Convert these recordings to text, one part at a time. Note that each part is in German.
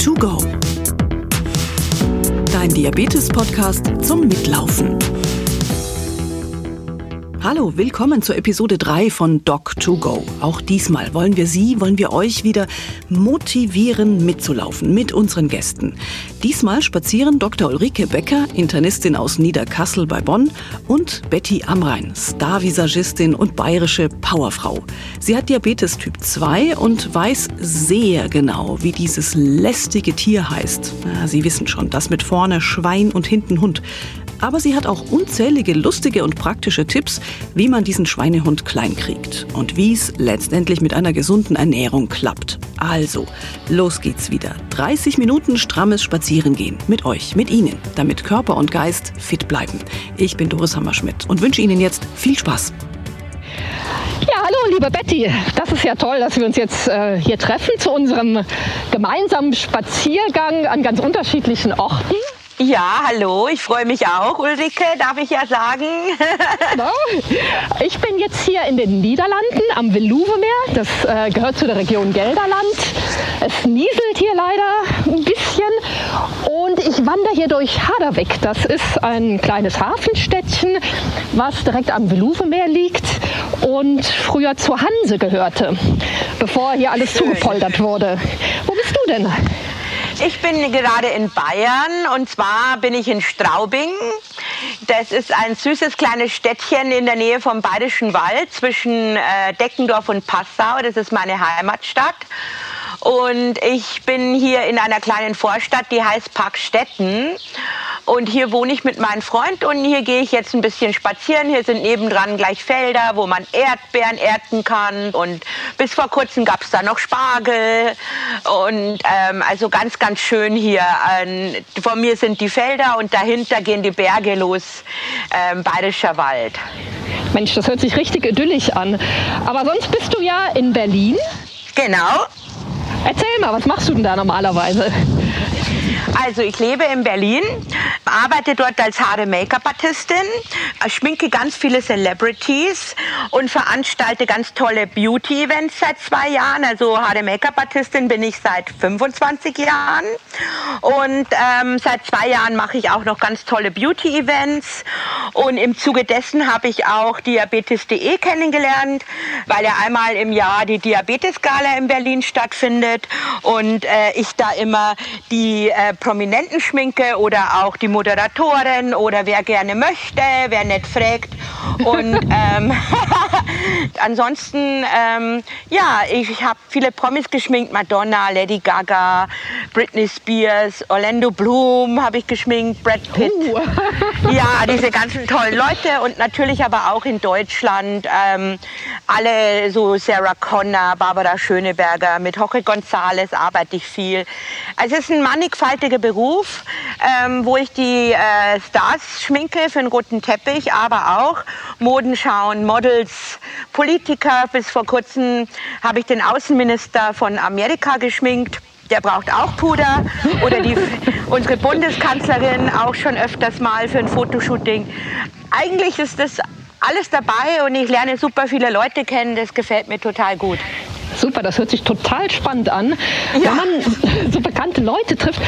to go. Dein Diabetes-Podcast zum Mitlaufen. Hallo, willkommen zur Episode 3 von Doc2Go. Auch diesmal wollen wir Sie, wollen wir euch wieder motivieren, mitzulaufen mit unseren Gästen. Diesmal spazieren Dr. Ulrike Becker, Internistin aus Niederkassel bei Bonn, und Betty Amrein, Starvisagistin und bayerische Powerfrau. Sie hat Diabetes Typ 2 und weiß sehr genau, wie dieses lästige Tier heißt. Sie wissen schon, das mit vorne Schwein und hinten Hund. Aber sie hat auch unzählige lustige und praktische Tipps, wie man diesen Schweinehund klein kriegt und wie es letztendlich mit einer gesunden Ernährung klappt. Also, los geht's wieder. 30 Minuten strammes Spazierengehen mit euch, mit Ihnen, damit Körper und Geist fit bleiben. Ich bin Doris Hammerschmidt und wünsche Ihnen jetzt viel Spaß. Ja, hallo, liebe Betty. Das ist ja toll, dass wir uns jetzt äh, hier treffen zu unserem gemeinsamen Spaziergang an ganz unterschiedlichen Orten. Ja, hallo, ich freue mich auch, Ulrike, darf ich ja sagen. Genau. Ich bin jetzt hier in den Niederlanden am Veluwemeer. Das äh, gehört zu der Region Gelderland. Es nieselt hier leider ein bisschen und ich wandere hier durch Haderweg. Das ist ein kleines Hafenstädtchen, was direkt am Veluwemeer liegt und früher zur Hanse gehörte, bevor hier alles Schön. zugepoltert wurde. Wo bist du denn? Ich bin gerade in Bayern und zwar bin ich in Straubing. Das ist ein süßes kleines Städtchen in der Nähe vom Bayerischen Wald zwischen äh, Deckendorf und Passau. Das ist meine Heimatstadt. Und ich bin hier in einer kleinen Vorstadt, die heißt Parkstetten. Und hier wohne ich mit meinem Freund und hier gehe ich jetzt ein bisschen spazieren. Hier sind nebendran gleich Felder, wo man Erdbeeren ernten kann. Und bis vor kurzem gab es da noch Spargel. Und ähm, also ganz, ganz schön hier. Ähm, vor mir sind die Felder und dahinter gehen die Berge los. Ähm, Bayerischer Wald. Mensch, das hört sich richtig idyllisch an. Aber sonst bist du ja in Berlin. Genau. Erzähl mal, was machst du denn da normalerweise? Also ich lebe in Berlin, arbeite dort als Haare-Make-up-Artistin, schminke ganz viele Celebrities und veranstalte ganz tolle Beauty-Events seit zwei Jahren. Also Haare-Make-up-Artistin bin ich seit 25 Jahren. Und ähm, seit zwei Jahren mache ich auch noch ganz tolle Beauty-Events. Und im Zuge dessen habe ich auch Diabetes.de kennengelernt, weil ja einmal im Jahr die Diabetes-Gala in Berlin stattfindet. Und äh, ich da immer die äh, Prominenten schminke oder auch die Moderatorin oder wer gerne möchte, wer nicht fragt. Und ähm, ansonsten, ähm, ja, ich habe viele Promis geschminkt, Madonna, Lady Gaga, Britney Spears, Orlando Bloom habe ich geschminkt, Brad Pitt. Uh. ja, diese ganzen tollen Leute und natürlich aber auch in Deutschland ähm, alle so Sarah Connor, Barbara Schöneberger, mit Jorge González arbeite ich viel. Also es ist ein mannigfaltiger Beruf, ähm, wo ich die äh, Stars schminke für einen roten Teppich, aber auch Modenschauen, Models, Politiker. Bis vor kurzem habe ich den Außenminister von Amerika geschminkt der braucht auch Puder. Oder die, unsere Bundeskanzlerin auch schon öfters mal für ein Fotoshooting. Eigentlich ist das alles dabei und ich lerne super viele Leute kennen. Das gefällt mir total gut. Super, das hört sich total spannend an. Ja. Wenn man so bekannte Leute trifft,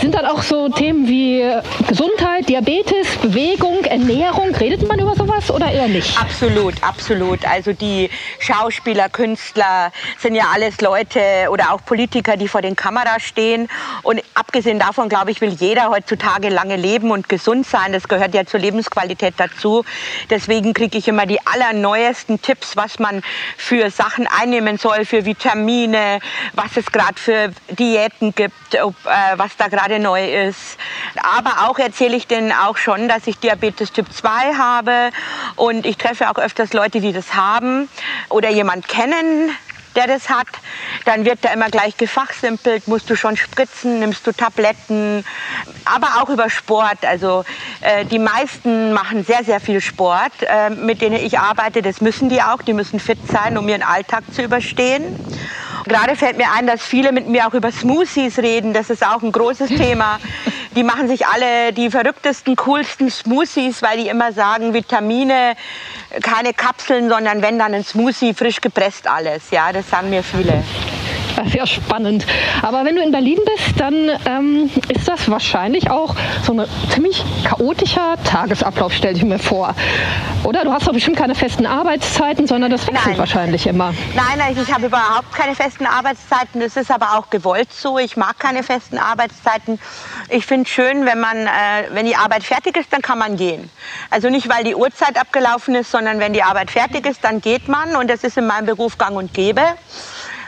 sind dann auch so Themen wie Gesundheit, Diabetes, Bewegung, Ernährung. Redet man über sowas oder eher nicht? Absolut, absolut. Also die Schauspieler, Künstler sind ja alles Leute oder auch Politiker, die vor den Kameras stehen. Und abgesehen davon, glaube ich, will jeder heutzutage lange leben und gesund sein. Das gehört ja zur Lebensqualität dazu. Deswegen kriege ich immer die allerneuesten Tipps, was man für Sachen einnehmen soll, für Vitamine, was es gerade für Diäten gibt, ob, äh, was da gerade neu ist. Aber auch erzähle ich denen auch schon, dass ich Diabetes Typ 2 habe und ich treffe auch öfters Leute, die das haben oder jemand kennen, der das hat, dann wird da immer gleich gefachsimpelt, musst du schon spritzen, nimmst du Tabletten, aber auch über Sport. Also äh, die meisten machen sehr, sehr viel Sport, äh, mit denen ich arbeite. Das müssen die auch, die müssen fit sein, um ihren Alltag zu überstehen. Gerade fällt mir ein, dass viele mit mir auch über Smoothies reden. Das ist auch ein großes Thema. Die machen sich alle die verrücktesten, coolsten Smoothies, weil die immer sagen, Vitamine, keine Kapseln, sondern wenn dann ein Smoothie, frisch gepresst alles. Ja, das sagen mir viele. Sehr spannend. Aber wenn du in Berlin bist, dann ähm, ist das wahrscheinlich auch so ein ziemlich chaotischer Tagesablauf, stelle ich mir vor. Oder du hast doch bestimmt keine festen Arbeitszeiten, sondern das wechselt nein. wahrscheinlich immer. Nein, nein, ich habe überhaupt keine festen Arbeitszeiten. Das ist aber auch gewollt so. Ich mag keine festen Arbeitszeiten. Ich finde es schön, wenn man, äh, wenn die Arbeit fertig ist, dann kann man gehen. Also nicht, weil die Uhrzeit abgelaufen ist, sondern wenn die Arbeit fertig ist, dann geht man. Und das ist in meinem Beruf gang und gäbe.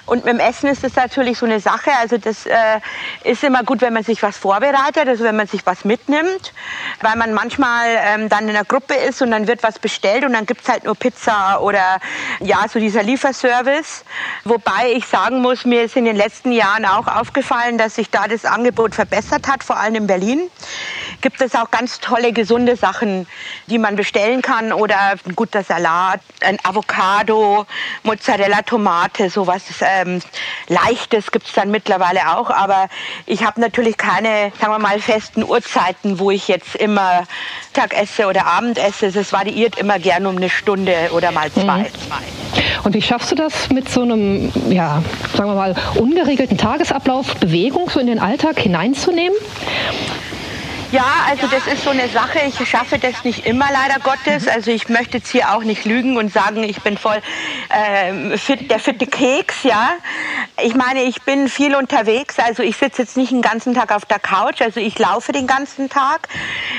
Und mit dem Essen ist das natürlich so eine Sache. Also das äh, ist immer gut, wenn man sich was vorbereitet, also wenn man sich was mitnimmt, weil man manchmal ähm, dann in einer Gruppe ist und dann wird was bestellt und dann gibt es halt nur Pizza oder ja, so dieser Lieferservice. Wobei ich sagen muss, mir ist in den letzten Jahren auch aufgefallen, dass sich da das Angebot verbessert hat, vor allem in Berlin gibt es auch ganz tolle, gesunde Sachen, die man bestellen kann. Oder ein guter Salat, ein Avocado, Mozzarella, Tomate, sowas ähm, Leichtes gibt es dann mittlerweile auch. Aber ich habe natürlich keine, sagen wir mal, festen Uhrzeiten, wo ich jetzt immer Tag esse oder Abend esse. Es variiert immer gern um eine Stunde oder mal zwei. Mhm. Und wie schaffst du das mit so einem, ja, sagen wir mal, ungeregelten Tagesablauf, Bewegung so in den Alltag hineinzunehmen? Ja, also das ist so eine Sache. Ich schaffe das nicht immer, leider Gottes. Also ich möchte jetzt hier auch nicht lügen und sagen, ich bin voll äh, fit, der fitte Keks, ja. Ich meine, ich bin viel unterwegs. Also ich sitze jetzt nicht den ganzen Tag auf der Couch. Also ich laufe den ganzen Tag.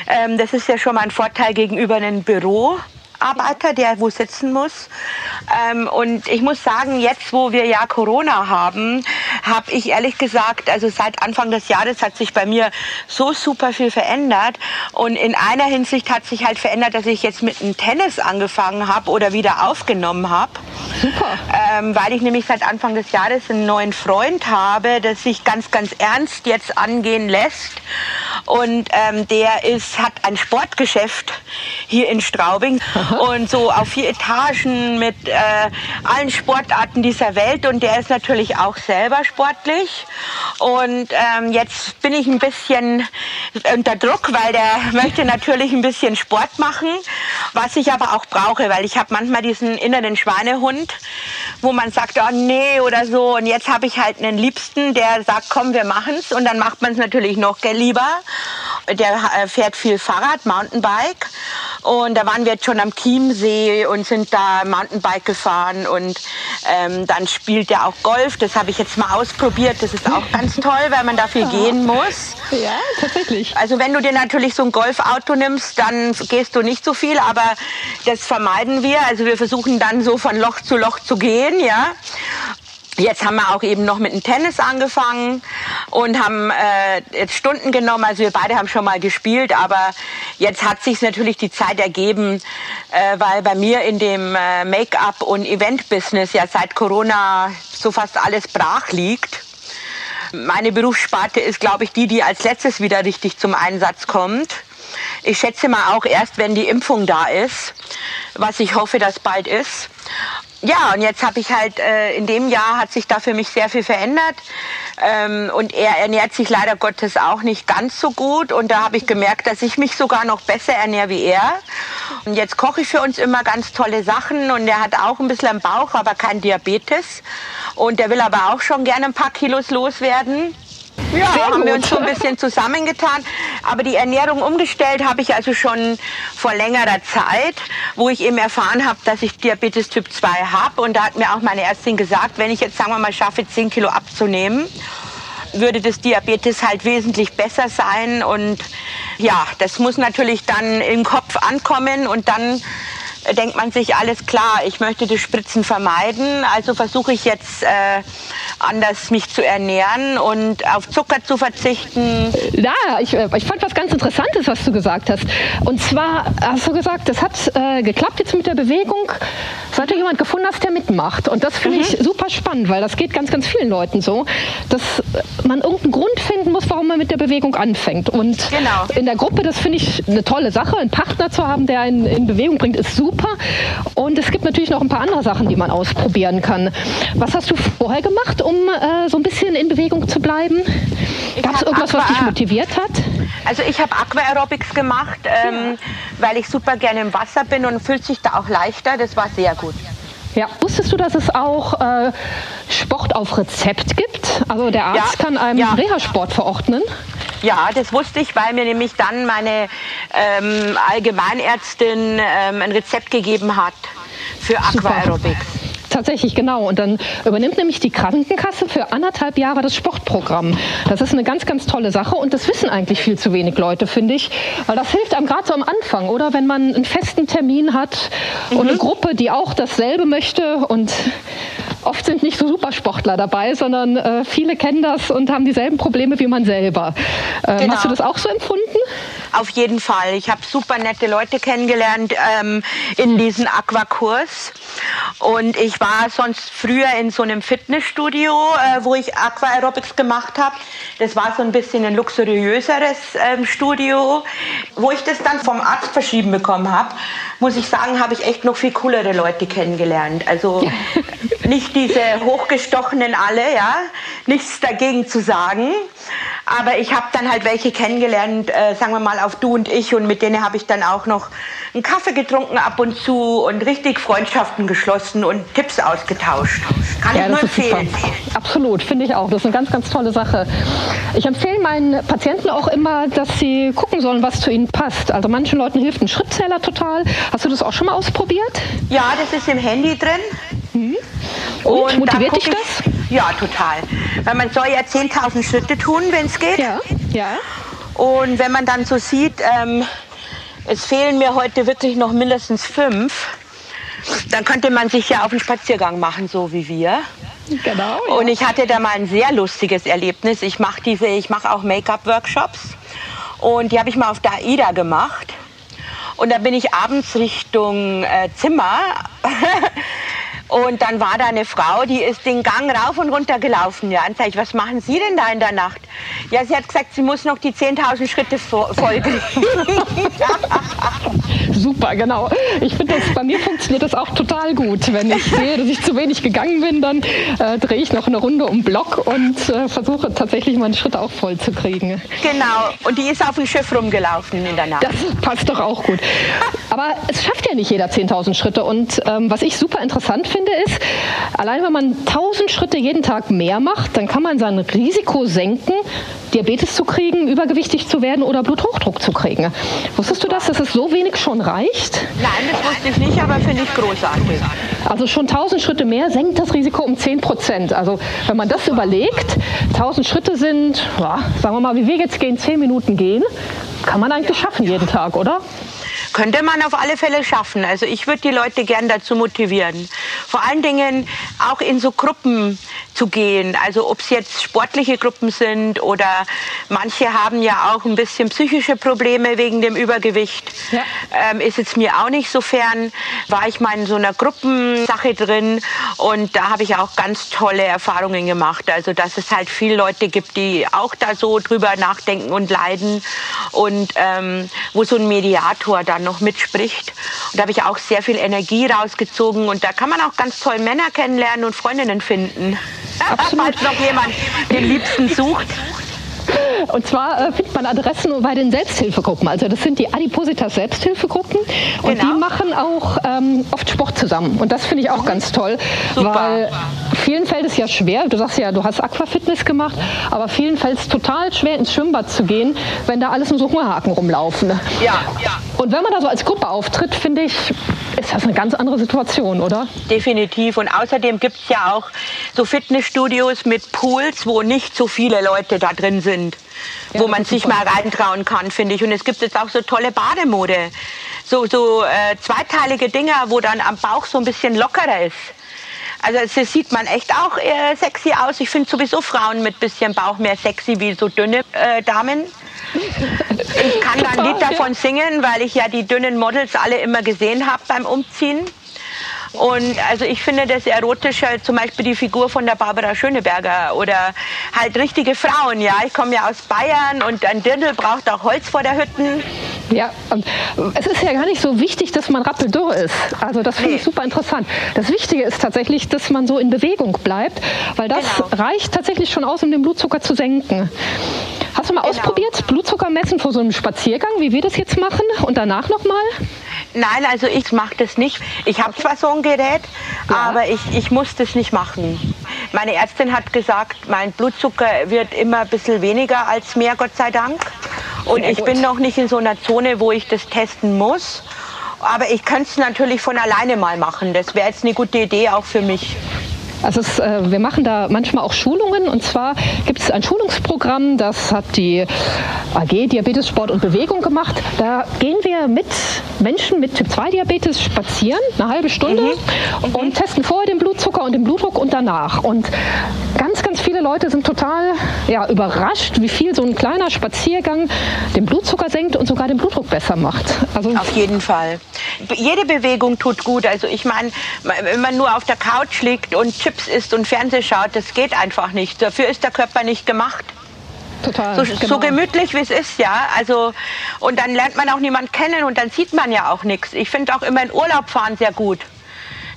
Ähm, das ist ja schon mal ein Vorteil gegenüber einem Büro. Arbeiter, der wo sitzen muss. Ähm, und ich muss sagen, jetzt wo wir ja Corona haben, habe ich ehrlich gesagt, also seit Anfang des Jahres hat sich bei mir so super viel verändert. Und in einer Hinsicht hat sich halt verändert, dass ich jetzt mit dem Tennis angefangen habe oder wieder aufgenommen habe. Super. Ähm, weil ich nämlich seit Anfang des Jahres einen neuen Freund habe, das sich ganz, ganz ernst jetzt angehen lässt. Und ähm, der ist, hat ein Sportgeschäft hier in Straubing und so auf vier Etagen mit äh, allen Sportarten dieser Welt. Und der ist natürlich auch selber sportlich. Und ähm, jetzt bin ich ein bisschen unter Druck, weil der möchte natürlich ein bisschen Sport machen, was ich aber auch brauche, weil ich habe manchmal diesen inneren Schweinehund, wo man sagt, oh nee oder so. Und jetzt habe ich halt einen Liebsten, der sagt, komm, wir machen es. Und dann macht man es natürlich noch lieber. Der äh, fährt viel Fahrrad, Mountainbike. Und da waren wir jetzt schon am Chiemsee und sind da Mountainbike gefahren. Und ähm, dann spielt er auch Golf. Das habe ich jetzt mal ausprobiert. Das ist auch ganz toll, weil man dafür gehen muss. Ja, tatsächlich. Also wenn du dir natürlich so ein Golfauto nimmst, dann gehst du nicht so viel. Aber das vermeiden wir. Also wir versuchen dann so von Loch zu Loch zu gehen. ja. Jetzt haben wir auch eben noch mit dem Tennis angefangen und haben äh, jetzt Stunden genommen. Also wir beide haben schon mal gespielt, aber jetzt hat sich natürlich die Zeit ergeben, äh, weil bei mir in dem äh, Make-up und Event-Business ja seit Corona so fast alles brach liegt. Meine Berufssparte ist, glaube ich, die, die als letztes wieder richtig zum Einsatz kommt. Ich schätze mal auch erst, wenn die Impfung da ist, was ich hoffe, dass bald ist. Ja, und jetzt habe ich halt, äh, in dem Jahr hat sich da für mich sehr viel verändert. Ähm, und er ernährt sich leider Gottes auch nicht ganz so gut. Und da habe ich gemerkt, dass ich mich sogar noch besser ernähre wie er. Und jetzt koche ich für uns immer ganz tolle Sachen. Und er hat auch ein bisschen am Bauch, aber kein Diabetes. Und der will aber auch schon gerne ein paar Kilos loswerden. Ja, Sehr haben gut. wir uns so ein bisschen zusammengetan. Aber die Ernährung umgestellt habe ich also schon vor längerer Zeit, wo ich eben erfahren habe, dass ich Diabetes Typ 2 habe. Und da hat mir auch meine Ärztin gesagt, wenn ich jetzt, sagen wir mal, schaffe, 10 Kilo abzunehmen, würde das Diabetes halt wesentlich besser sein. Und ja, das muss natürlich dann im Kopf ankommen und dann denkt man sich, alles klar, ich möchte das Spritzen vermeiden, also versuche ich jetzt äh, anders mich zu ernähren und auf Zucker zu verzichten. Ja, ich, äh, ich fand was ganz Interessantes, was du gesagt hast. Und zwar hast du gesagt, das hat äh, geklappt jetzt mit der Bewegung, seit du jemand gefunden hast, der mitmacht. Und das finde mhm. ich super spannend, weil das geht ganz, ganz vielen Leuten so, dass man irgendeinen Grund finden muss, warum man mit der Bewegung anfängt. Und genau. in der Gruppe, das finde ich eine tolle Sache. Einen Partner zu haben, der einen in Bewegung bringt, ist super super. Und es gibt natürlich noch ein paar andere Sachen, die man ausprobieren kann. Was hast du vorher gemacht, um äh, so ein bisschen in Bewegung zu bleiben? Gab es irgendwas, Aqua was dich motiviert hat? Also ich habe Aquaerobics gemacht, ähm, ja. weil ich super gerne im Wasser bin und fühlt sich da auch leichter. Das war sehr gut. Ja, wusstest du, dass es auch äh, Sport auf Rezept gibt? Also der Arzt ja, kann einem ja. Reha-Sport verordnen? Ja, das wusste ich, weil mir nämlich dann meine ähm, Allgemeinärztin ähm, ein Rezept gegeben hat für Aquaerobics. Tatsächlich, genau. Und dann übernimmt nämlich die Krankenkasse für anderthalb Jahre das Sportprogramm. Das ist eine ganz, ganz tolle Sache und das wissen eigentlich viel zu wenig Leute, finde ich. Weil das hilft einem gerade so am Anfang, oder? Wenn man einen festen Termin hat mhm. und eine. Gruppe, die auch dasselbe möchte und oft sind nicht so Supersportler dabei, sondern äh, viele kennen das und haben dieselben Probleme wie man selber. Ähm, genau. Hast du das auch so empfunden? Auf jeden Fall. Ich habe super nette Leute kennengelernt ähm, in diesem Aquakurs. Und ich war sonst früher in so einem Fitnessstudio, äh, wo ich Aquaerobics gemacht habe. Das war so ein bisschen ein luxuriöseres ähm, Studio. Wo ich das dann vom Arzt verschrieben bekommen habe, muss ich sagen, habe ich echt noch viel coolere Leute kennengelernt. Also nicht diese hochgestochenen alle, ja, nichts dagegen zu sagen. Aber ich habe dann halt welche kennengelernt, äh, sagen wir mal auf du und ich, und mit denen habe ich dann auch noch einen Kaffee getrunken ab und zu und richtig Freundschaften geschlossen und Tipps ausgetauscht. Kann ja, ich nur empfehlen. Absolut, finde ich auch. Das ist eine ganz, ganz tolle Sache. Ich empfehle meinen Patienten auch immer, dass sie gucken sollen, was zu ihnen passt. Also manchen Leuten hilft ein Schrittzähler total. Hast du das auch schon mal ausprobiert? Ja, das ist im Handy drin. Mhm. Und, und motiviert dich das? Ja, total. Weil man soll ja 10.000 Schritte tun, wenn es geht. Ja, ja. Und wenn man dann so sieht, ähm, es fehlen mir heute wirklich noch mindestens fünf, dann könnte man sich ja auf einen Spaziergang machen, so wie wir. Genau. Ja. Und ich hatte da mal ein sehr lustiges Erlebnis. Ich mache diese, ich mache auch Make-up-Workshops und die habe ich mal auf der AIDA gemacht. Und da bin ich abends Richtung äh, Zimmer Und dann war da eine Frau, die ist den Gang rauf und runter gelaufen. Ja, und sag ich, was machen Sie denn da in der Nacht? Ja, sie hat gesagt, sie muss noch die 10.000 Schritte folgen. Super, genau. Ich finde, bei mir funktioniert das auch total gut. Wenn ich sehe, dass ich zu wenig gegangen bin, dann äh, drehe ich noch eine Runde um Block und äh, versuche tatsächlich meine Schritte auch voll zu kriegen. Genau. Und die ist auf dem Schiff rumgelaufen in der Nacht. Das passt doch auch gut. Aber es schafft ja nicht jeder 10.000 Schritte. Und ähm, was ich super interessant finde, finde ist, allein wenn man 1000 Schritte jeden Tag mehr macht, dann kann man sein Risiko senken, Diabetes zu kriegen, übergewichtig zu werden oder Bluthochdruck zu kriegen. Wusstest du das, dass es so wenig schon reicht? Nein, das wusste ich nicht, aber finde ich großartig. Also schon 1000 Schritte mehr senkt das Risiko um 10 Prozent. Also wenn man das überlegt, 1000 Schritte sind, ja, sagen wir mal, wie wir jetzt gehen, 10 Minuten gehen, kann man eigentlich schaffen jeden Tag, oder? Könnte man auf alle Fälle schaffen. Also ich würde die Leute gern dazu motivieren. Vor allen Dingen auch in so Gruppen zu gehen. Also ob es jetzt sportliche Gruppen sind oder manche haben ja auch ein bisschen psychische Probleme wegen dem Übergewicht. Ja. Ähm, ist jetzt mir auch nicht so fern. War ich mal in so einer Gruppensache drin und da habe ich auch ganz tolle Erfahrungen gemacht. Also dass es halt viele Leute gibt, die auch da so drüber nachdenken und leiden und ähm, wo so ein Mediator dann noch mitspricht. Und da habe ich auch sehr viel Energie rausgezogen und da kann man auch ganz toll Männer kennenlernen und Freundinnen finden. Absolut. Falls noch jemand den Liebsten sucht. Und zwar äh, findet man Adressen bei den Selbsthilfegruppen. Also das sind die Adipositas Selbsthilfegruppen. Und genau. die machen auch ähm, oft Sport zusammen. Und das finde ich auch ganz toll. Super. Weil vielen fällt es ja schwer, du sagst ja, du hast Aquafitness gemacht, aber vielen fällt es total schwer, ins Schwimmbad zu gehen, wenn da alles nur so Hungerhaken rumlaufen. Ja, ja. Und wenn man da so als Gruppe auftritt, finde ich, ist das eine ganz andere Situation, oder? Definitiv. Und außerdem gibt es ja auch so Fitnessstudios mit Pools, wo nicht so viele Leute da drin sind. Ja, wo man sich mal reintrauen kann, finde ich. Und es gibt jetzt auch so tolle Bademode. So, so äh, zweiteilige Dinger, wo dann am Bauch so ein bisschen lockerer ist. Also das sieht man echt auch äh, sexy aus. Ich finde sowieso Frauen mit bisschen Bauch mehr sexy wie so dünne äh, Damen. Ich kann da ein Lied davon singen, weil ich ja die dünnen Models alle immer gesehen habe beim Umziehen. Und also ich finde das erotischer, zum Beispiel die Figur von der Barbara Schöneberger oder halt richtige Frauen. Ja, ich komme ja aus Bayern und ein Dirndl braucht auch Holz vor der Hütten. Ja, es ist ja gar nicht so wichtig, dass man rappeldürr ist. Also das finde nee. ich super interessant. Das Wichtige ist tatsächlich, dass man so in Bewegung bleibt, weil das genau. reicht tatsächlich schon aus, um den Blutzucker zu senken. Hast du mal genau. ausprobiert, Blutzucker messen vor so einem Spaziergang, wie wir das jetzt machen und danach nochmal? Nein, also ich mache das nicht. Ich habe zwar so ein Gerät, ja. aber ich, ich muss das nicht machen. Meine Ärztin hat gesagt, mein Blutzucker wird immer ein bisschen weniger als mehr, Gott sei Dank. Und ich bin noch nicht in so einer Zone, wo ich das testen muss. Aber ich könnte es natürlich von alleine mal machen. Das wäre jetzt eine gute Idee auch für mich. Also es, äh, wir machen da manchmal auch Schulungen und zwar gibt es ein Schulungsprogramm, das hat die AG Diabetes, Sport und Bewegung gemacht. Da gehen wir mit Menschen mit Typ-2-Diabetes spazieren, eine halbe Stunde mhm. und testen vorher den Blutzucker und den Blutdruck und danach. Und ganz, ganz viele Leute sind total ja, überrascht, wie viel so ein kleiner Spaziergang den Blutzucker senkt und sogar den Blutdruck besser macht. Also Auf jeden Fall. Jede Bewegung tut gut. Also ich meine, wenn man nur auf der Couch liegt und Chips isst und Fernseh schaut, das geht einfach nicht. Dafür ist der Körper nicht gemacht. Total. So, genau. so gemütlich wie es ist, ja. Also und dann lernt man auch niemand kennen und dann sieht man ja auch nichts. Ich finde auch immer in Urlaub fahren sehr gut.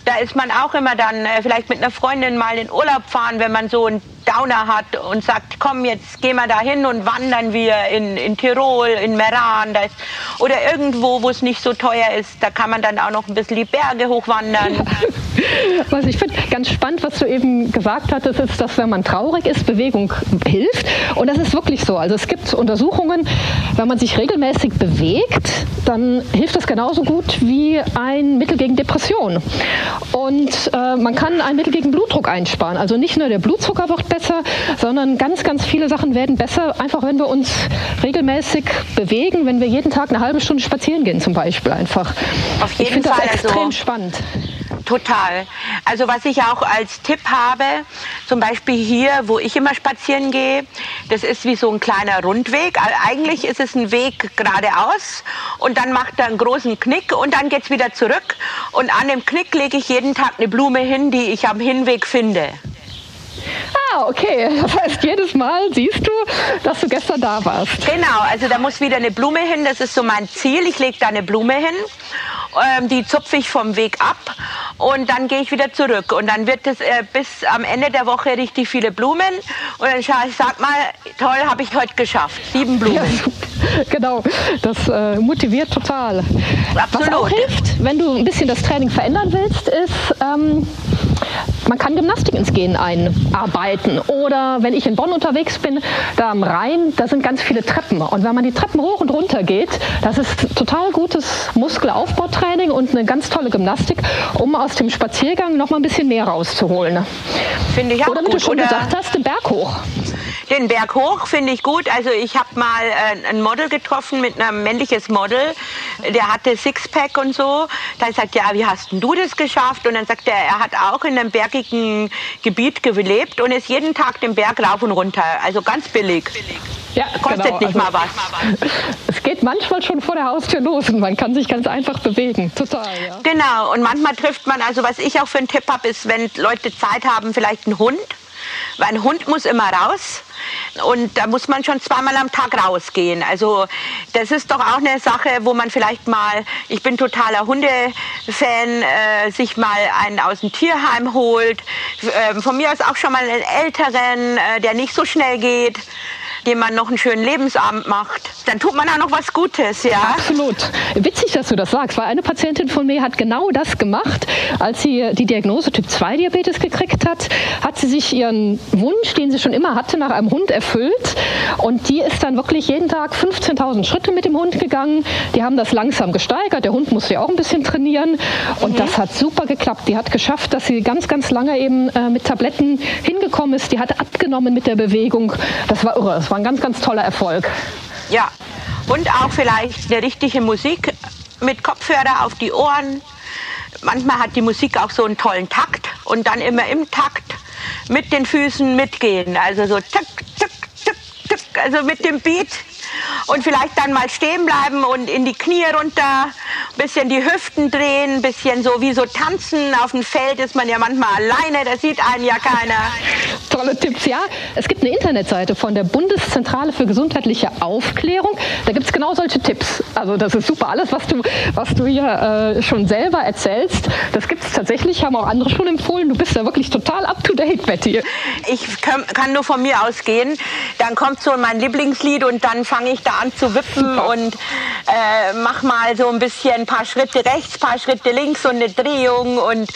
Da ist man auch immer dann äh, vielleicht mit einer Freundin mal in Urlaub fahren, wenn man so ein Downer hat und sagt, komm, jetzt gehen wir da hin und wandern wir in, in Tirol, in Meran ist, oder irgendwo, wo es nicht so teuer ist. Da kann man dann auch noch ein bisschen die Berge hochwandern. Ja. Was ich finde ganz spannend, was du eben gesagt hattest, ist, dass wenn man traurig ist, Bewegung hilft. Und das ist wirklich so. Also es gibt Untersuchungen, wenn man sich regelmäßig bewegt, dann hilft das genauso gut wie ein Mittel gegen Depression. Und äh, man kann ein Mittel gegen Blutdruck einsparen. Also nicht nur der Blutzucker wird besser, sondern ganz, ganz viele Sachen werden besser, einfach wenn wir uns regelmäßig bewegen, wenn wir jeden Tag eine halbe Stunde spazieren gehen zum Beispiel einfach. Auf jeden ich finde das extrem also, spannend. Total. Also was ich auch als Tipp habe, zum Beispiel hier, wo ich immer spazieren gehe, das ist wie so ein kleiner Rundweg. Eigentlich ist es ein Weg geradeaus und dann macht er einen großen Knick und dann geht es wieder zurück. Und an dem Knick lege ich jeden Tag eine Blume hin, die ich am Hinweg finde. Ah, okay. Das heißt, jedes Mal siehst du, dass du gestern da warst. Genau, also da muss wieder eine Blume hin. Das ist so mein Ziel. Ich lege da eine Blume hin. Ähm, die zupfe ich vom Weg ab und dann gehe ich wieder zurück. Und dann wird es äh, bis am Ende der Woche richtig viele Blumen. Und dann schaue ich, sag mal, toll, habe ich heute geschafft. Sieben Blumen. Ja, genau, das äh, motiviert total. Absolut. Was auch hilft, wenn du ein bisschen das Training verändern willst, ist, ähm, man kann Gymnastik ins Gehen einarbeiten. Oder wenn ich in Bonn unterwegs bin, da am Rhein, da sind ganz viele Treppen. Und wenn man die Treppen hoch und runter geht, das ist total gutes Muskelaufbautraining und eine ganz tolle Gymnastik, um aus dem Spaziergang noch mal ein bisschen mehr rauszuholen. Finde ich auch Oder wie du schon gesagt hast, den Berg hoch. Den Berg hoch finde ich gut. Also ich habe mal äh, ein Model getroffen mit einem männliches Model, der hatte Sixpack und so. Da sagt ja, wie hast denn du das geschafft? Und dann sagt er, er hat auch in einem bergigen Gebiet gelebt und ist jeden Tag den Berg rauf und runter. Also ganz billig. Ja, Kostet genau. nicht also, mal was. Es geht manchmal schon vor der Haustür los und man kann sich ganz einfach bewegen. Total, ja. Genau. Und manchmal trifft man, also was ich auch für einen Tipp habe, ist, wenn Leute Zeit haben, vielleicht einen Hund. Weil ein Hund muss immer raus. Und da muss man schon zweimal am Tag rausgehen. Also das ist doch auch eine Sache, wo man vielleicht mal, ich bin totaler Hundefan, äh, sich mal einen aus dem Tierheim holt. Äh, von mir aus auch schon mal einen älteren, äh, der nicht so schnell geht dem man noch einen schönen Lebensabend macht, dann tut man auch noch was Gutes, ja. Absolut. Witzig, dass du das sagst, weil eine Patientin von mir hat genau das gemacht, als sie die Diagnose Typ 2 Diabetes gekriegt hat, hat sie sich ihren Wunsch, den sie schon immer hatte, nach einem Hund erfüllt und die ist dann wirklich jeden Tag 15.000 Schritte mit dem Hund gegangen. Die haben das langsam gesteigert. Der Hund musste ja auch ein bisschen trainieren und mhm. das hat super geklappt. Die hat geschafft, dass sie ganz, ganz lange eben äh, mit Tabletten hingekommen ist. Die hat abgenommen mit der Bewegung. Das war irre. Das war war ein ganz, ganz toller Erfolg. Ja, und auch vielleicht eine richtige Musik mit Kopfhörer auf die Ohren. Manchmal hat die Musik auch so einen tollen Takt und dann immer im Takt mit den Füßen mitgehen. Also so zack, zack, zack, zack, also mit dem Beat. Und vielleicht dann mal stehen bleiben und in die Knie runter, ein bisschen die Hüften drehen, ein bisschen so wie so tanzen. Auf dem Feld ist man ja manchmal alleine, da sieht einen ja keiner. Tolle Tipps. Ja, es gibt eine Internetseite von der Bundeszentrale für gesundheitliche Aufklärung. Da gibt es genau solche Tipps. Also das ist super. Alles, was du, was du hier äh, schon selber erzählst, das gibt es tatsächlich, haben auch andere schon empfohlen. Du bist ja wirklich total up-to-date, Betty. Ich kann, kann, nur von mir ausgehen. Dann kommt so mein Lieblingslied und dann fange ich da an zu wippen super. und äh, mach mal so ein bisschen ein paar Schritte rechts, ein paar Schritte links und eine Drehung. Und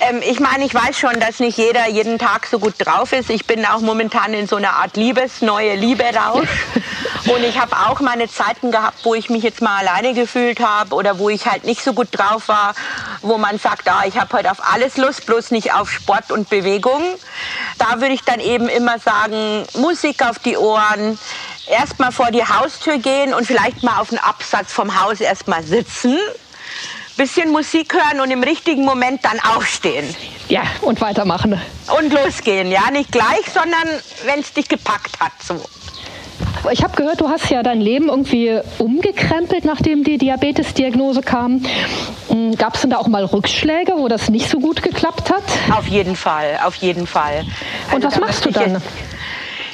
ähm, ich meine, ich weiß schon, dass nicht jeder jeden Tag so gut drauf ist. Ich bin auch momentan in so einer Art Liebes, neue Liebe raus. Und ich habe auch meine Zeiten gehabt, wo ich mich jetzt mal alleine gefühlt habe oder wo ich halt nicht so gut drauf war, wo man sagt, ah, ich habe heute auf alles Lust, bloß nicht auf Sport und Bewegung. Da würde ich dann eben immer sagen, Musik auf die Ohren, erstmal vor die Haustür gehen und vielleicht mal auf den Absatz vom Haus erstmal sitzen bisschen Musik hören und im richtigen Moment dann aufstehen. Ja, und weitermachen. Und losgehen, ja, nicht gleich, sondern wenn es dich gepackt hat, so. Ich habe gehört, du hast ja dein Leben irgendwie umgekrempelt, nachdem die Diabetes-Diagnose kam. Hm, Gab es denn da auch mal Rückschläge, wo das nicht so gut geklappt hat? Auf jeden Fall, auf jeden Fall. Also und was machst du dann?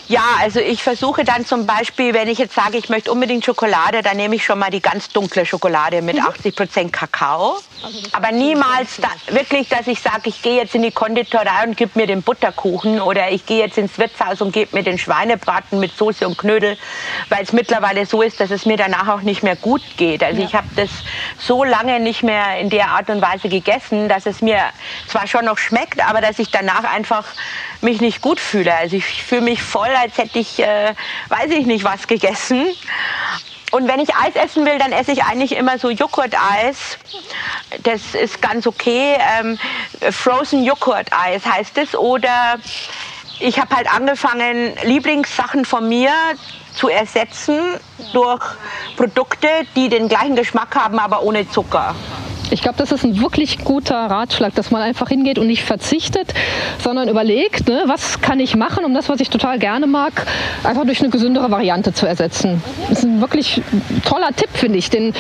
Ja, also ich versuche dann zum Beispiel, wenn ich jetzt sage, ich möchte unbedingt Schokolade, dann nehme ich schon mal die ganz dunkle Schokolade mit mhm. 80 Prozent Kakao. Also Aber niemals da, wirklich, dass ich sage, ich gehe jetzt in die Konditorei und gebe mir den Butterkuchen oder ich gehe jetzt ins Wirtshaus und gebe mir den Schweinebraten mit Soße und Knödel, weil es mittlerweile so ist, dass es mir danach auch nicht mehr gut geht. Also ja. ich habe das so lange nicht mehr in der Art und Weise gegessen, dass es mir zwar schon noch schmeckt, aber dass ich danach einfach mich nicht gut fühle. Also ich fühle mich voll, als hätte ich, äh, weiß ich nicht, was gegessen. Und wenn ich Eis essen will, dann esse ich eigentlich immer so Joghurt-Eis. Das ist ganz okay. Ähm, Frozen Joghurt-Eis heißt es. Oder ich habe halt angefangen, Lieblingssachen von mir zu ersetzen durch Produkte, die den gleichen Geschmack haben, aber ohne Zucker. Ich glaube, das ist ein wirklich guter Ratschlag, dass man einfach hingeht und nicht verzichtet, sondern überlegt, ne, was kann ich machen, um das, was ich total gerne mag, einfach durch eine gesündere Variante zu ersetzen. Das ist ein wirklich toller Tipp, finde ich. Denn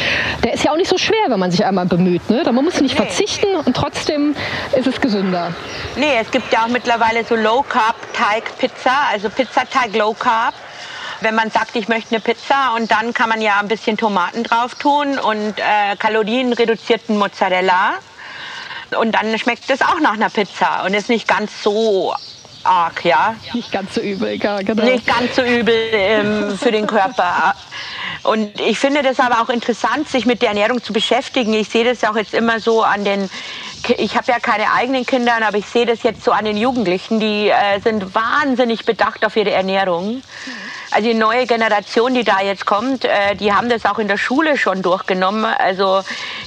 der ist ja auch nicht so schwer, wenn man sich einmal bemüht. Ne? Man muss nicht nee. verzichten und trotzdem ist es gesünder. Nee, es gibt ja auch mittlerweile so Low-Carb-Teig-Pizza, also Pizzateig Low-Carb wenn man sagt, ich möchte eine Pizza und dann kann man ja ein bisschen Tomaten drauf tun und äh, kalorienreduzierten Mozzarella. Und dann schmeckt es auch nach einer Pizza und ist nicht ganz so arg, ja. Nicht ganz so übel, ja, genau. Nicht ganz so übel ähm, für den Körper. Und ich finde das aber auch interessant, sich mit der Ernährung zu beschäftigen. Ich sehe das auch jetzt immer so an den, ich habe ja keine eigenen Kinder, aber ich sehe das jetzt so an den Jugendlichen, die äh, sind wahnsinnig bedacht auf ihre Ernährung. Also die neue Generation, die da jetzt kommt, äh, die haben das auch in der Schule schon durchgenommen. Also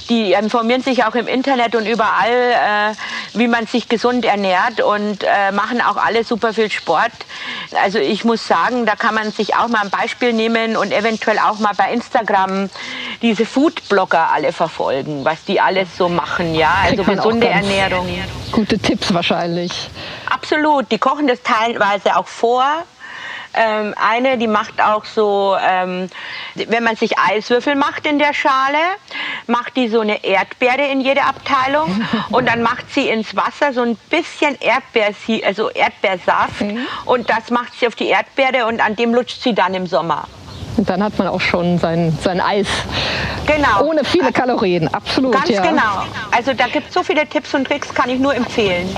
die informieren sich auch im Internet und überall, äh, wie man sich gesund ernährt und äh, machen auch alle super viel Sport. Also ich muss sagen, da kann man sich auch mal ein Beispiel nehmen und eventuell auch mal bei Instagram diese Foodblogger alle verfolgen, was die alles so machen, ja. Also gesunde Ernährung. Gute Tipps wahrscheinlich. Absolut. Die kochen das teilweise auch vor. Ähm, eine, die macht auch so, ähm, wenn man sich Eiswürfel macht in der Schale, macht die so eine Erdbeere in jede Abteilung und dann macht sie ins Wasser so ein bisschen Erdbeer, also Erdbeersaft mhm. und das macht sie auf die Erdbeere und an dem lutscht sie dann im Sommer. Und dann hat man auch schon sein, sein Eis. Genau. Ohne viele Kalorien, absolut. Ganz ja. genau. Also da gibt es so viele Tipps und Tricks, kann ich nur empfehlen.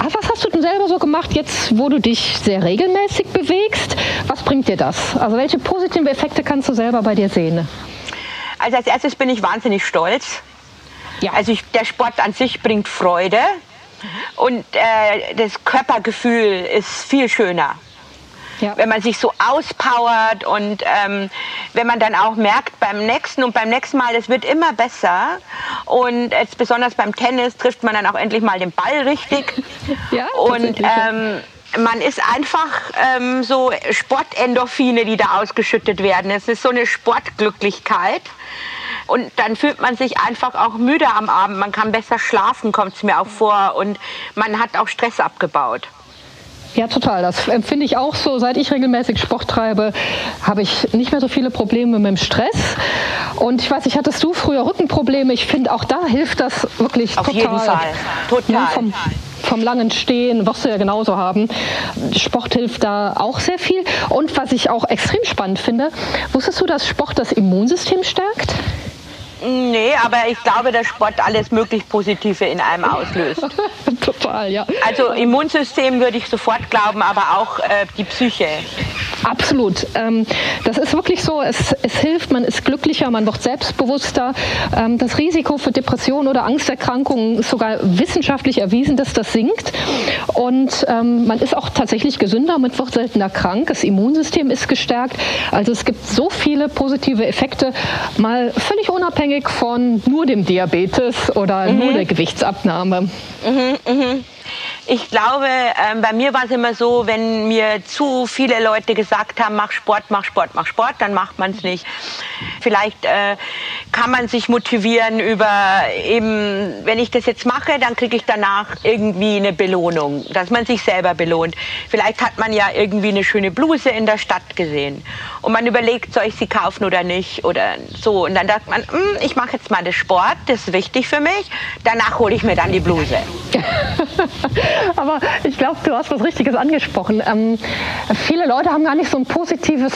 Was hast du denn selber so gemacht, jetzt wo du dich sehr regelmäßig bewegst? Was bringt dir das? Also welche positiven Effekte kannst du selber bei dir sehen? Also als erstes bin ich wahnsinnig stolz. Ja. Also ich, der Sport an sich bringt Freude und äh, das Körpergefühl ist viel schöner. Ja. Wenn man sich so auspowert und ähm, wenn man dann auch merkt beim nächsten und beim nächsten Mal, es wird immer besser und jetzt besonders beim Tennis trifft man dann auch endlich mal den Ball richtig. ja, und ähm, man ist einfach ähm, so Sportendorphine, die da ausgeschüttet werden. Es ist so eine Sportglücklichkeit. Und dann fühlt man sich einfach auch müde am Abend. Man kann besser schlafen, kommt es mir auch vor. Und man hat auch Stress abgebaut. Ja, total. Das empfinde ich auch so. Seit ich regelmäßig Sport treibe, habe ich nicht mehr so viele Probleme mit dem Stress. Und ich weiß nicht, hattest du früher Rückenprobleme? Ich finde, auch da hilft das wirklich Auf total. Auf jeden Fall. Total. Ja, vom, vom langen Stehen, wirst du ja genauso haben. Sport hilft da auch sehr viel. Und was ich auch extrem spannend finde, wusstest du, dass Sport das Immunsystem stärkt? Nee, aber ich glaube, dass Sport alles möglich Positive in einem auslöst. Total, ja. Also Immunsystem würde ich sofort glauben, aber auch äh, die Psyche. Absolut. Ähm, das ist wirklich so. Es, es, hilft, man ist glücklicher, man wird selbstbewusster. Ähm, das Risiko für Depressionen oder Angsterkrankungen ist sogar wissenschaftlich erwiesen, dass das sinkt. Und ähm, man ist auch tatsächlich gesünder, man wird seltener krank. Das Immunsystem ist gestärkt. Also es gibt so viele positive Effekte, mal völlig unabhängig von nur dem Diabetes oder mhm. nur der Gewichtsabnahme. Mhm, mh. Ich glaube, ähm, bei mir war es immer so, wenn mir zu viele Leute gesagt haben, mach Sport, mach Sport, mach Sport, dann macht man es nicht. Vielleicht äh, kann man sich motivieren über eben, wenn ich das jetzt mache, dann kriege ich danach irgendwie eine Belohnung, dass man sich selber belohnt. Vielleicht hat man ja irgendwie eine schöne Bluse in der Stadt gesehen und man überlegt, soll ich sie kaufen oder nicht oder so. Und dann sagt man, hm, ich mache jetzt mal das Sport, das ist wichtig für mich, danach hole ich mir dann die Bluse. Aber ich glaube, du hast was Richtiges angesprochen. Ähm, viele Leute haben gar nicht so ein positives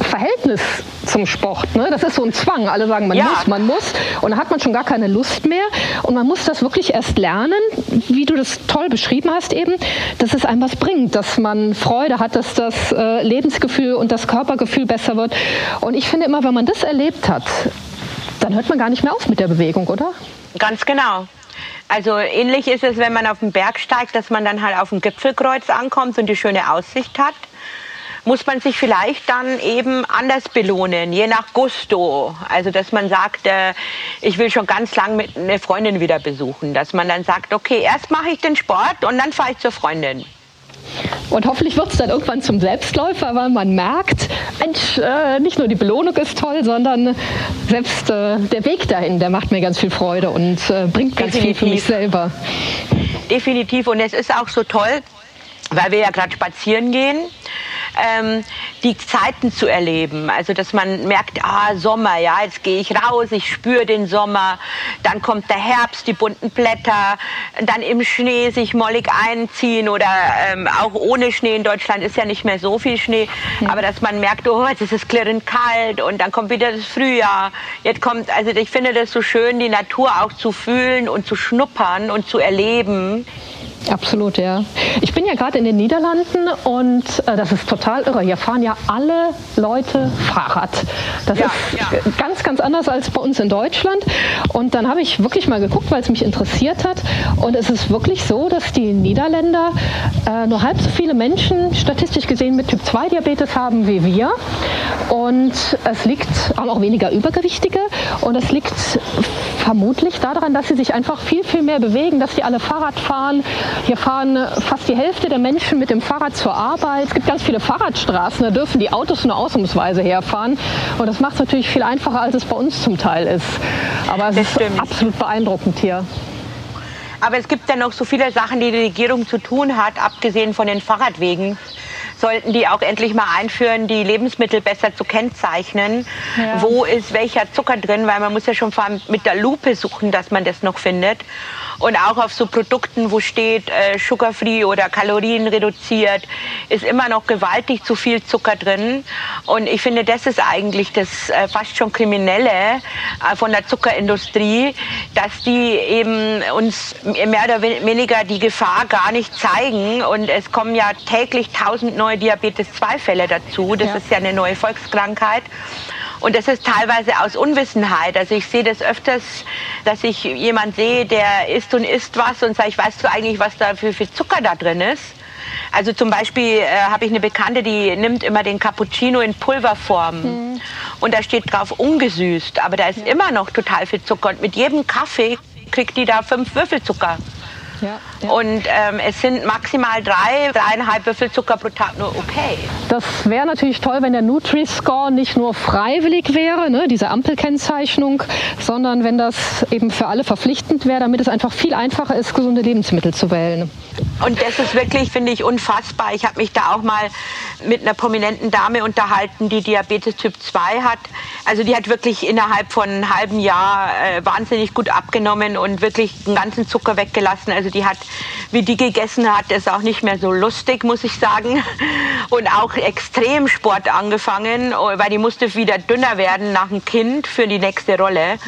Verhältnis zum Sport. Ne? Das ist so ein Zwang. Alle sagen, man ja. muss, man muss. Und da hat man schon gar keine Lust mehr. Und man muss das wirklich erst lernen, wie du das toll beschrieben hast eben, dass es einem was bringt, dass man Freude hat, dass das äh, Lebensgefühl und das Körpergefühl besser wird. Und ich finde immer, wenn man das erlebt hat, dann hört man gar nicht mehr auf mit der Bewegung, oder? Ganz genau. Also ähnlich ist es, wenn man auf den Berg steigt, dass man dann halt auf dem Gipfelkreuz ankommt und die schöne Aussicht hat. Muss man sich vielleicht dann eben anders belohnen, je nach Gusto. Also dass man sagt, äh, ich will schon ganz lang mit einer Freundin wieder besuchen. Dass man dann sagt, okay, erst mache ich den Sport und dann fahre ich zur Freundin. Und hoffentlich wird es dann irgendwann zum Selbstläufer, weil man merkt, Mensch, äh, nicht nur die Belohnung ist toll, sondern selbst äh, der Weg dahin, der macht mir ganz viel Freude und äh, bringt ganz Definitiv. viel für mich selber. Definitiv. Und es ist auch so toll, weil wir ja gerade spazieren gehen ähm, die Zeiten zu erleben. Also dass man merkt, ah, Sommer, ja, jetzt gehe ich raus, ich spüre den Sommer, dann kommt der Herbst, die bunten Blätter, dann im Schnee sich mollig einziehen oder ähm, auch ohne Schnee. In Deutschland ist ja nicht mehr so viel Schnee, ja. aber dass man merkt, oh, jetzt ist es klirrend kalt und dann kommt wieder das Frühjahr. Jetzt kommt, also ich finde das so schön, die Natur auch zu fühlen und zu schnuppern und zu erleben. Absolut, ja. Ich bin ja gerade in den Niederlanden und äh, das ist total irre. Hier fahren ja alle Leute Fahrrad. Das ja, ist ja. ganz, ganz anders als bei uns in Deutschland. Und dann habe ich wirklich mal geguckt, weil es mich interessiert hat. Und es ist wirklich so, dass die Niederländer äh, nur halb so viele Menschen statistisch gesehen mit Typ-2-Diabetes haben wie wir. Und es liegt, haben auch weniger Übergewichtige. Und es liegt vermutlich daran, dass sie sich einfach viel, viel mehr bewegen, dass sie alle Fahrrad fahren hier fahren fast die Hälfte der Menschen mit dem Fahrrad zur Arbeit. Es gibt ganz viele Fahrradstraßen, da dürfen die Autos nur ausnahmsweise herfahren. Und das macht es natürlich viel einfacher, als es bei uns zum Teil ist. Aber es das ist stimmt. absolut beeindruckend hier. Aber es gibt ja noch so viele Sachen, die die Regierung zu tun hat, abgesehen von den Fahrradwegen sollten die auch endlich mal einführen, die Lebensmittel besser zu kennzeichnen. Ja. Wo ist welcher Zucker drin, weil man muss ja schon vor allem mit der Lupe suchen, dass man das noch findet und auch auf so Produkten, wo steht äh, sugar-free oder Kalorien reduziert, ist immer noch gewaltig zu viel Zucker drin. Und ich finde, das ist eigentlich das äh, fast schon Kriminelle äh, von der Zuckerindustrie, dass die eben uns mehr oder weniger die Gefahr gar nicht zeigen. Und es kommen ja täglich tausend neue Diabetes-2-Fälle dazu. Das ja. ist ja eine neue Volkskrankheit. Und das ist teilweise aus Unwissenheit. Also ich sehe das öfters, dass ich jemand sehe, der isst und isst was und sage ich, weißt du eigentlich, was da für, für Zucker da drin ist? Also zum Beispiel äh, habe ich eine Bekannte, die nimmt immer den Cappuccino in Pulverform. Mhm. Und da steht drauf ungesüßt, aber da ist ja. immer noch total viel Zucker. Und mit jedem Kaffee kriegt die da fünf Würfel Zucker. Ja, ja. Und ähm, es sind maximal drei, dreieinhalb Würfel Zucker pro Tag nur okay. Das wäre natürlich toll, wenn der Nutri-Score nicht nur freiwillig wäre, ne, diese Ampelkennzeichnung, sondern wenn das eben für alle verpflichtend wäre, damit es einfach viel einfacher ist, gesunde Lebensmittel zu wählen. Und das ist wirklich, finde ich, unfassbar. Ich habe mich da auch mal mit einer prominenten Dame unterhalten, die Diabetes Typ 2 hat. Also die hat wirklich innerhalb von einem halben Jahr äh, wahnsinnig gut abgenommen und wirklich den ganzen Zucker weggelassen. Also Also die hat, wie die gegessen hat, ist auch nicht mehr so lustig, muss ich sagen. Und auch Extremsport angefangen, weil die musste wieder dünner werden nach dem Kind für die nächste Rolle.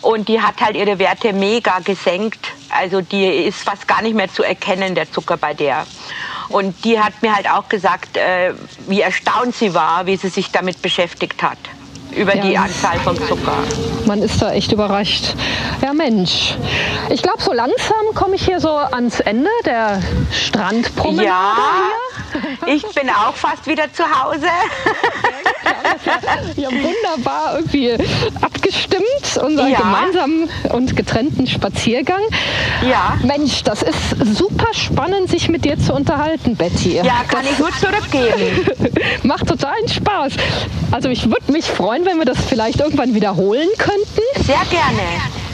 Und die hat halt ihre Werte mega gesenkt. Also die ist fast gar nicht mehr zu erkennen, der Zucker bei der. Und die hat mir halt auch gesagt, äh, wie erstaunt sie war, wie sie sich damit beschäftigt hat über ja. die Anzahl von Zucker. Man ist da echt überrascht. Ja Mensch, ich glaube so langsam komme ich hier so ans Ende der Strandpromenade ja, hier. ich bin auch fast wieder zu Hause. Wir haben wunderbar irgendwie abgestimmt, unseren ja. gemeinsamen und getrennten Spaziergang. Ja. Mensch, das ist super spannend, sich mit dir zu unterhalten, Betty. Ja, kann das ich nur zurückgeben. Macht totalen Spaß. Also ich würde mich freuen, wenn wir das vielleicht irgendwann wiederholen könnten. Sehr gerne.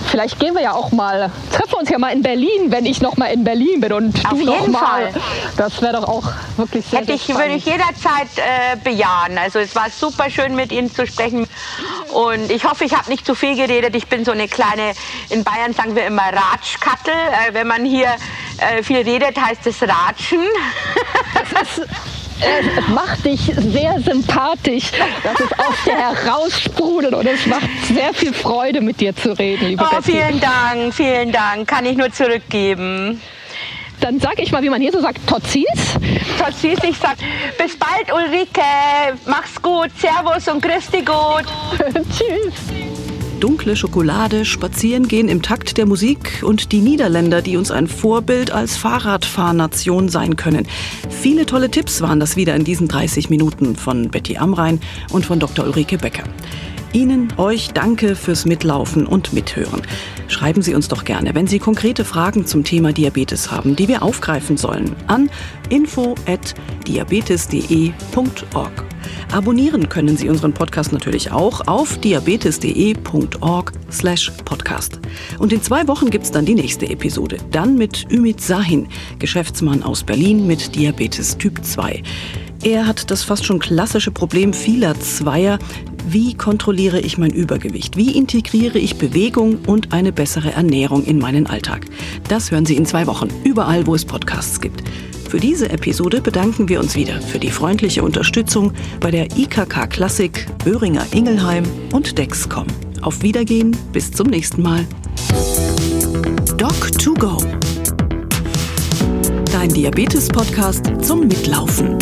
Vielleicht gehen wir ja auch mal, treffen uns ja mal in Berlin, wenn ich noch mal in Berlin bin und Auf du noch mal. Das wäre doch auch wirklich sehr, Hätte ich, sehr würde ich jederzeit äh, bejahen. Also es war super schön mit Ihnen zu sprechen und ich hoffe, ich habe nicht zu viel geredet. Ich bin so eine kleine, in Bayern sagen wir immer Ratschkattel. Äh, wenn man hier äh, viel redet, heißt es Ratschen. Das ist es macht dich sehr sympathisch, dass es aus dir heraussprudelt und es macht sehr viel Freude, mit dir zu reden, liebe oh, Betty. Vielen Dank, vielen Dank. Kann ich nur zurückgeben. Dann sage ich mal, wie man hier so sagt, Totzins. Totzins, ich sag bis bald Ulrike, mach's gut, Servus und grüß dich gut. Tschüss dunkle Schokolade, Spazierengehen im Takt der Musik und die Niederländer, die uns ein Vorbild als Fahrradfahrnation sein können. Viele tolle Tipps waren das wieder in diesen 30 Minuten von Betty Amrein und von Dr. Ulrike Becker. Ihnen, euch danke fürs Mitlaufen und Mithören. Schreiben Sie uns doch gerne, wenn Sie konkrete Fragen zum Thema Diabetes haben, die wir aufgreifen sollen, an info@diabetes.de.org. Abonnieren können Sie unseren Podcast natürlich auch auf diabetes.de.org/podcast. Und in zwei Wochen gibt es dann die nächste Episode. Dann mit Ümit Sahin, Geschäftsmann aus Berlin mit Diabetes Typ 2. Er hat das fast schon klassische Problem vieler Zweier. Wie kontrolliere ich mein Übergewicht? Wie integriere ich Bewegung und eine bessere Ernährung in meinen Alltag? Das hören Sie in zwei Wochen, überall, wo es Podcasts gibt. Für diese Episode bedanken wir uns wieder für die freundliche Unterstützung bei der IKK Klassik, Böhringer Ingelheim und Dexcom. Auf Wiedergehen, bis zum nächsten Mal. Doc2Go. Dein Diabetes-Podcast zum Mitlaufen.